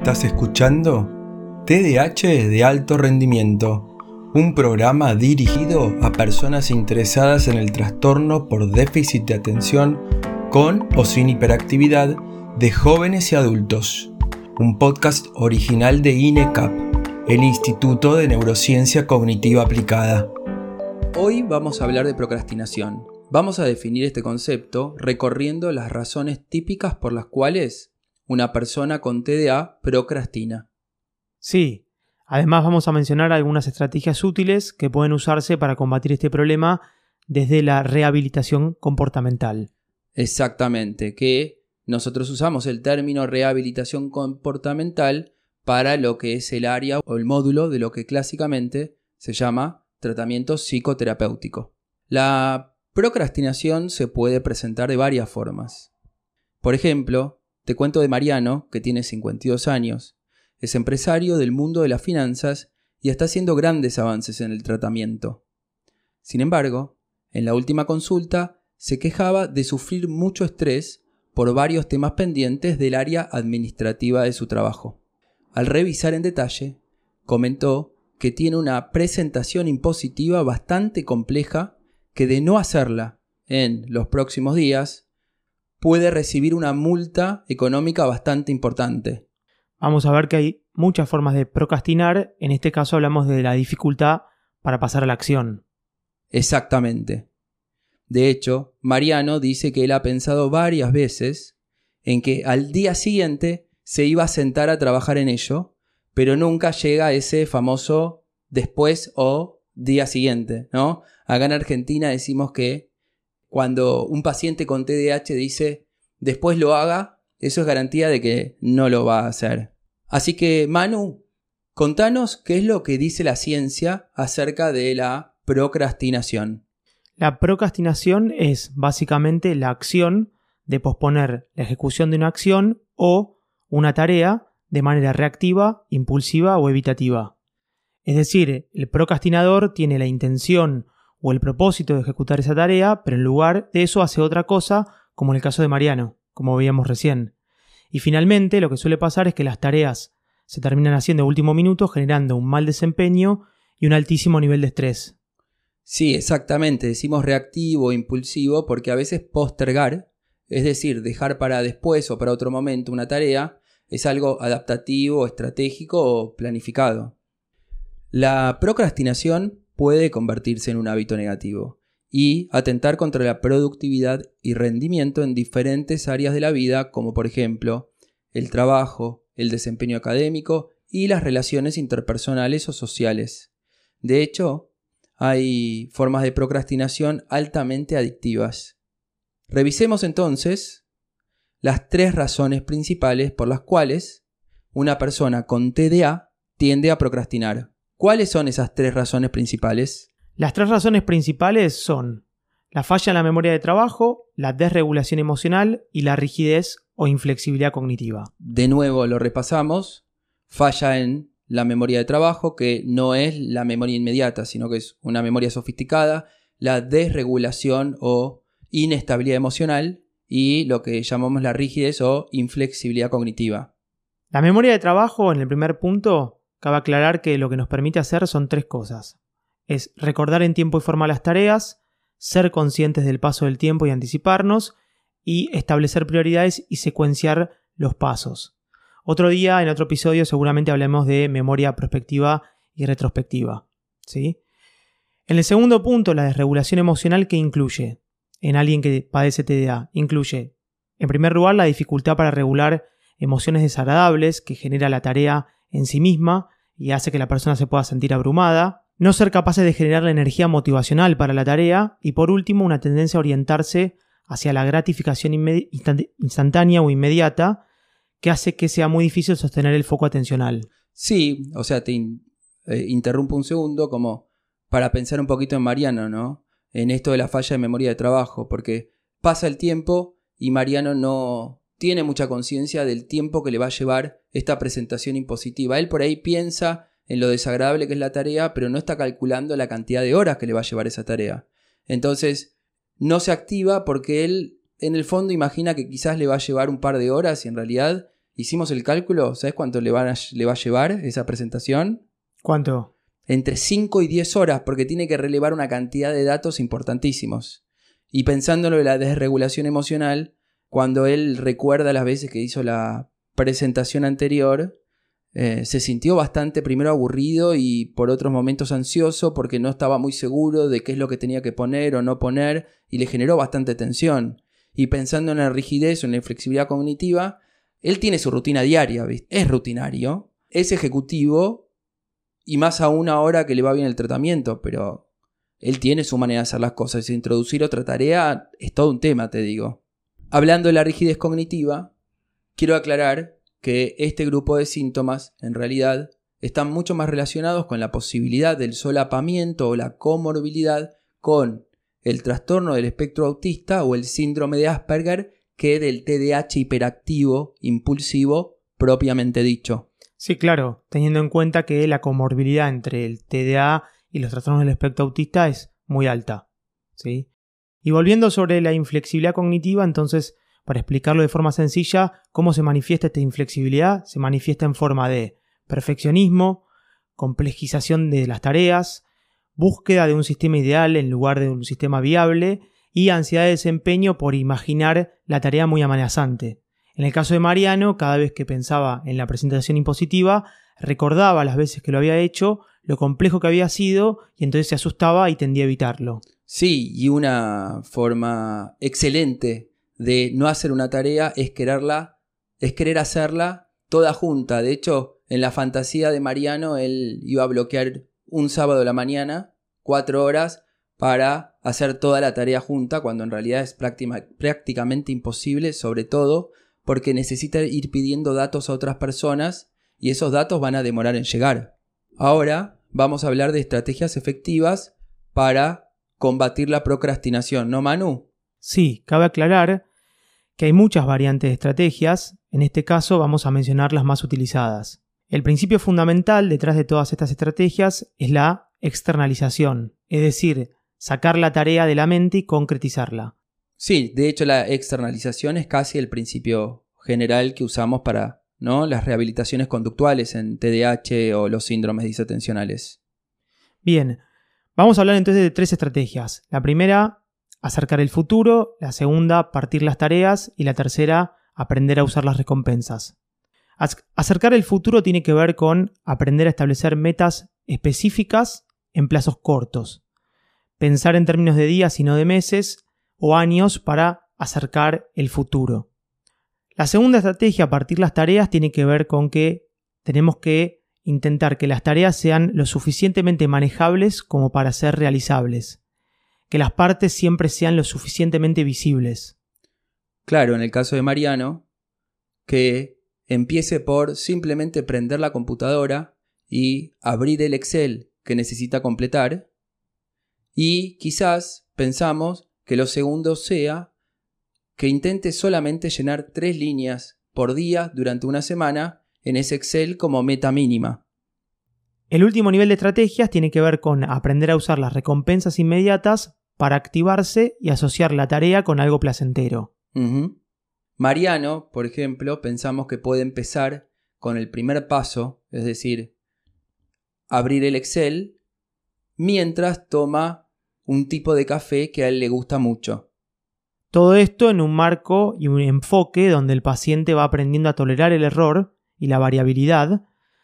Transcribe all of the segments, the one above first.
Estás escuchando TDH de alto rendimiento, un programa dirigido a personas interesadas en el trastorno por déficit de atención con o sin hiperactividad de jóvenes y adultos. Un podcast original de INECAP, el Instituto de Neurociencia Cognitiva Aplicada. Hoy vamos a hablar de procrastinación. Vamos a definir este concepto recorriendo las razones típicas por las cuales una persona con TDA procrastina. Sí, además vamos a mencionar algunas estrategias útiles que pueden usarse para combatir este problema desde la rehabilitación comportamental. Exactamente, que nosotros usamos el término rehabilitación comportamental para lo que es el área o el módulo de lo que clásicamente se llama tratamiento psicoterapéutico. La procrastinación se puede presentar de varias formas. Por ejemplo, te cuento de Mariano, que tiene 52 años. Es empresario del mundo de las finanzas y está haciendo grandes avances en el tratamiento. Sin embargo, en la última consulta se quejaba de sufrir mucho estrés por varios temas pendientes del área administrativa de su trabajo. Al revisar en detalle, comentó que tiene una presentación impositiva bastante compleja que de no hacerla en los próximos días puede recibir una multa económica bastante importante. Vamos a ver que hay muchas formas de procrastinar, en este caso hablamos de la dificultad para pasar a la acción. Exactamente. De hecho, Mariano dice que él ha pensado varias veces en que al día siguiente se iba a sentar a trabajar en ello, pero nunca llega ese famoso después o día siguiente, ¿no? Acá en Argentina decimos que cuando un paciente con TDAH dice después lo haga, eso es garantía de que no lo va a hacer. Así que, Manu, contanos qué es lo que dice la ciencia acerca de la procrastinación. La procrastinación es básicamente la acción de posponer la ejecución de una acción o una tarea de manera reactiva, impulsiva o evitativa. Es decir, el procrastinador tiene la intención o el propósito de ejecutar esa tarea, pero en lugar de eso hace otra cosa, como en el caso de Mariano, como veíamos recién. Y finalmente lo que suele pasar es que las tareas se terminan haciendo a último minuto generando un mal desempeño y un altísimo nivel de estrés. Sí, exactamente, decimos reactivo impulsivo porque a veces postergar, es decir, dejar para después o para otro momento una tarea, es algo adaptativo, estratégico o planificado. La procrastinación puede convertirse en un hábito negativo y atentar contra la productividad y rendimiento en diferentes áreas de la vida, como por ejemplo el trabajo, el desempeño académico y las relaciones interpersonales o sociales. De hecho, hay formas de procrastinación altamente adictivas. Revisemos entonces las tres razones principales por las cuales una persona con TDA tiende a procrastinar. ¿Cuáles son esas tres razones principales? Las tres razones principales son la falla en la memoria de trabajo, la desregulación emocional y la rigidez o inflexibilidad cognitiva. De nuevo lo repasamos. Falla en la memoria de trabajo, que no es la memoria inmediata, sino que es una memoria sofisticada, la desregulación o inestabilidad emocional y lo que llamamos la rigidez o inflexibilidad cognitiva. La memoria de trabajo, en el primer punto, Cabe aclarar que lo que nos permite hacer son tres cosas. Es recordar en tiempo y forma las tareas, ser conscientes del paso del tiempo y anticiparnos, y establecer prioridades y secuenciar los pasos. Otro día, en otro episodio, seguramente hablemos de memoria prospectiva y retrospectiva. ¿sí? En el segundo punto, la desregulación emocional que incluye en alguien que padece TDA, incluye, en primer lugar, la dificultad para regular emociones desagradables que genera la tarea en sí misma y hace que la persona se pueda sentir abrumada, no ser capaces de generar la energía motivacional para la tarea y por último una tendencia a orientarse hacia la gratificación instantánea o inmediata que hace que sea muy difícil sostener el foco atencional. Sí, o sea, te eh, interrumpo un segundo como para pensar un poquito en Mariano, ¿no? En esto de la falla de memoria de trabajo, porque pasa el tiempo y Mariano no, tiene mucha conciencia del tiempo que le va a llevar esta presentación impositiva. Él por ahí piensa en lo desagradable que es la tarea, pero no está calculando la cantidad de horas que le va a llevar esa tarea. Entonces, no se activa porque él en el fondo imagina que quizás le va a llevar un par de horas y en realidad hicimos el cálculo, ¿sabes cuánto le, le va a llevar esa presentación? ¿Cuánto? Entre 5 y 10 horas, porque tiene que relevar una cantidad de datos importantísimos. Y pensándolo en la desregulación emocional, cuando él recuerda las veces que hizo la presentación anterior, eh, se sintió bastante primero aburrido y por otros momentos ansioso porque no estaba muy seguro de qué es lo que tenía que poner o no poner y le generó bastante tensión. Y pensando en la rigidez o en la flexibilidad cognitiva, él tiene su rutina diaria, es rutinario, es ejecutivo y más aún ahora que le va bien el tratamiento, pero él tiene su manera de hacer las cosas introducir otra tarea es todo un tema, te digo. Hablando de la rigidez cognitiva, quiero aclarar que este grupo de síntomas, en realidad, están mucho más relacionados con la posibilidad del solapamiento o la comorbilidad con el trastorno del espectro autista o el síndrome de Asperger que del TDAH hiperactivo impulsivo propiamente dicho. Sí, claro, teniendo en cuenta que la comorbilidad entre el TDA y los trastornos del espectro autista es muy alta. ¿sí? Y volviendo sobre la inflexibilidad cognitiva, entonces para explicarlo de forma sencilla, cómo se manifiesta esta inflexibilidad, se manifiesta en forma de perfeccionismo, complejización de las tareas, búsqueda de un sistema ideal en lugar de un sistema viable y ansiedad de desempeño por imaginar la tarea muy amenazante. En el caso de Mariano, cada vez que pensaba en la presentación impositiva, recordaba las veces que lo había hecho, lo complejo que había sido, y entonces se asustaba y tendía a evitarlo. Sí, y una forma excelente de no hacer una tarea es quererla, es querer hacerla toda junta. De hecho, en la fantasía de Mariano, él iba a bloquear un sábado de la mañana, cuatro horas, para hacer toda la tarea junta, cuando en realidad es prácticamente imposible, sobre todo porque necesita ir pidiendo datos a otras personas y esos datos van a demorar en llegar. Ahora vamos a hablar de estrategias efectivas para combatir la procrastinación, ¿no, Manu? Sí, cabe aclarar que hay muchas variantes de estrategias, en este caso vamos a mencionar las más utilizadas. El principio fundamental detrás de todas estas estrategias es la externalización, es decir, sacar la tarea de la mente y concretizarla. Sí, de hecho la externalización es casi el principio general que usamos para ¿no? las rehabilitaciones conductuales en TDAH o los síndromes disatencionales. Bien, vamos a hablar entonces de tres estrategias. La primera acercar el futuro, la segunda, partir las tareas y la tercera, aprender a usar las recompensas. Acercar el futuro tiene que ver con aprender a establecer metas específicas en plazos cortos. Pensar en términos de días y no de meses o años para acercar el futuro. La segunda estrategia, partir las tareas, tiene que ver con que tenemos que intentar que las tareas sean lo suficientemente manejables como para ser realizables que las partes siempre sean lo suficientemente visibles. Claro, en el caso de Mariano, que empiece por simplemente prender la computadora y abrir el Excel que necesita completar. Y quizás pensamos que lo segundo sea que intente solamente llenar tres líneas por día durante una semana en ese Excel como meta mínima. El último nivel de estrategias tiene que ver con aprender a usar las recompensas inmediatas para activarse y asociar la tarea con algo placentero. Mariano, por ejemplo, pensamos que puede empezar con el primer paso, es decir, abrir el Excel, mientras toma un tipo de café que a él le gusta mucho. Todo esto en un marco y un enfoque donde el paciente va aprendiendo a tolerar el error y la variabilidad,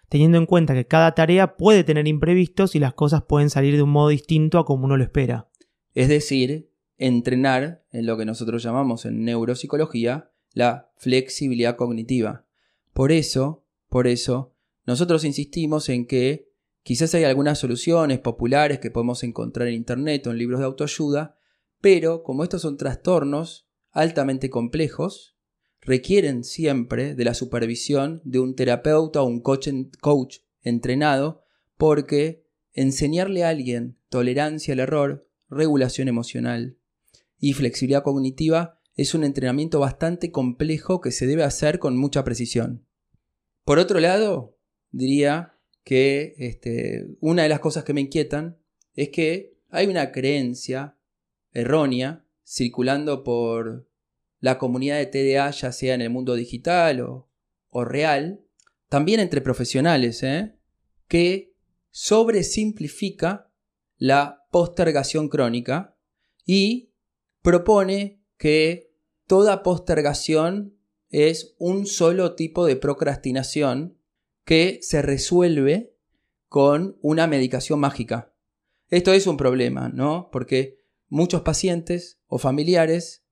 teniendo en cuenta que cada tarea puede tener imprevistos y las cosas pueden salir de un modo distinto a como uno lo espera. Es decir, entrenar en lo que nosotros llamamos en neuropsicología la flexibilidad cognitiva. Por eso, por eso, nosotros insistimos en que quizás hay algunas soluciones populares que podemos encontrar en Internet o en libros de autoayuda, pero como estos son trastornos altamente complejos, requieren siempre de la supervisión de un terapeuta o un coach, entrenado, porque enseñarle a alguien tolerancia al error regulación emocional y flexibilidad cognitiva es un entrenamiento bastante complejo que se debe hacer con mucha precisión. Por otro lado, diría que este, una de las cosas que me inquietan es que hay una creencia errónea circulando por la comunidad de TDA, ya sea en el mundo digital o o real, también entre profesionales, ¿eh? que sobresimplifica la postergación crónica y propone que toda postergación es un solo tipo de procrastinación que se resuelve con una medicación mágica. Esto es un problema, ¿no? Porque muchos pacientes o familiares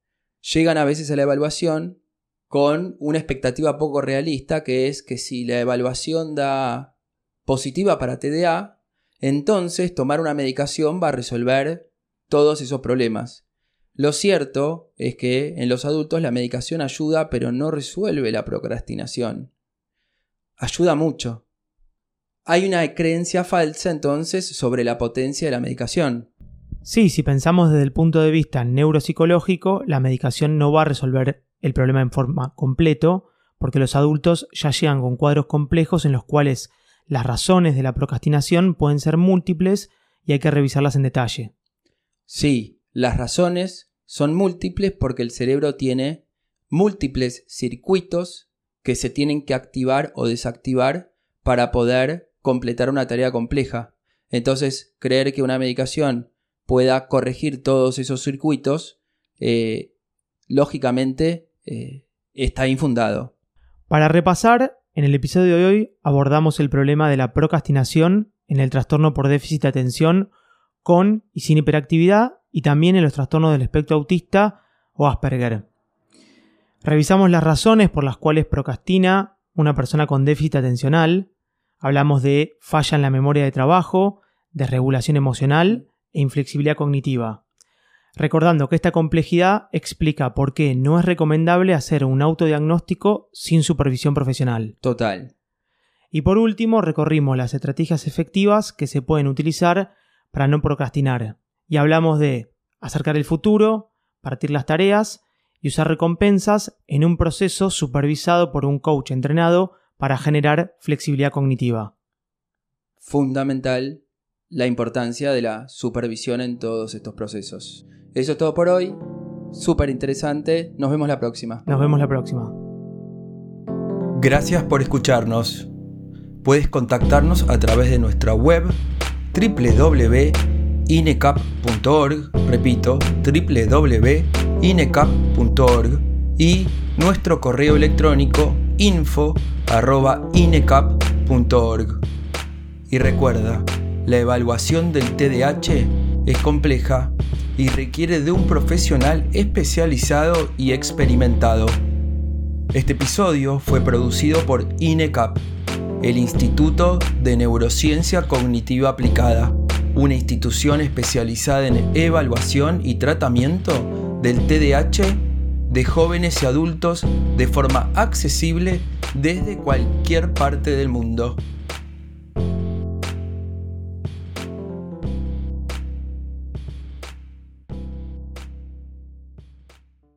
llegan a veces a la evaluación con una expectativa poco realista, que es que si la evaluación da positiva para TDA, entonces tomar una medicación va a resolver todos esos problemas. Lo cierto es que en los adultos la medicación ayuda, pero no resuelve la procrastinación. Ayuda mucho. Hay una creencia falsa entonces sobre la potencia de la medicación. Sí, si pensamos desde el punto de vista neuropsicológico, la medicación no va a resolver el problema en forma completo, porque los adultos ya llegan con cuadros complejos en los cuales las razones de la procrastinación pueden ser múltiples y hay que revisarlas en detalle. Sí, las razones son múltiples porque el cerebro tiene múltiples circuitos que se tienen que activar o desactivar para poder completar una tarea compleja. Entonces, creer que una medicación pueda corregir todos esos circuitos, eh, lógicamente eh, está infundado. Para repasar, en el episodio de hoy abordamos el problema de la procrastinación en el trastorno por déficit de atención con y sin hiperactividad y también en los trastornos del espectro autista o Asperger. Revisamos las razones por las cuales procrastina una persona con déficit atencional. Hablamos de falla en la memoria de trabajo, desregulación emocional e inflexibilidad cognitiva. Recordando que esta complejidad explica por qué no es recomendable hacer un autodiagnóstico sin supervisión profesional. Total. Y por último, recorrimos las estrategias efectivas que se pueden utilizar para no procrastinar. Y hablamos de acercar el futuro, partir las tareas y usar recompensas en un proceso supervisado por un coach entrenado para generar flexibilidad cognitiva. Fundamental la importancia de la supervisión en todos estos procesos. Eso es todo por hoy. Súper interesante. Nos vemos la próxima. Nos vemos la próxima. Gracias por escucharnos. Puedes contactarnos a través de nuestra web www.inecap.org, repito, www.inecap.org y nuestro correo electrónico info.inecap.org. Y recuerda, la evaluación del TDAH es compleja y requiere de un profesional especializado y experimentado. Este episodio fue producido por INECAP, el Instituto de Neurociencia Cognitiva Aplicada, una institución especializada en evaluación y tratamiento del TDAH de jóvenes y adultos de forma accesible desde cualquier parte del mundo.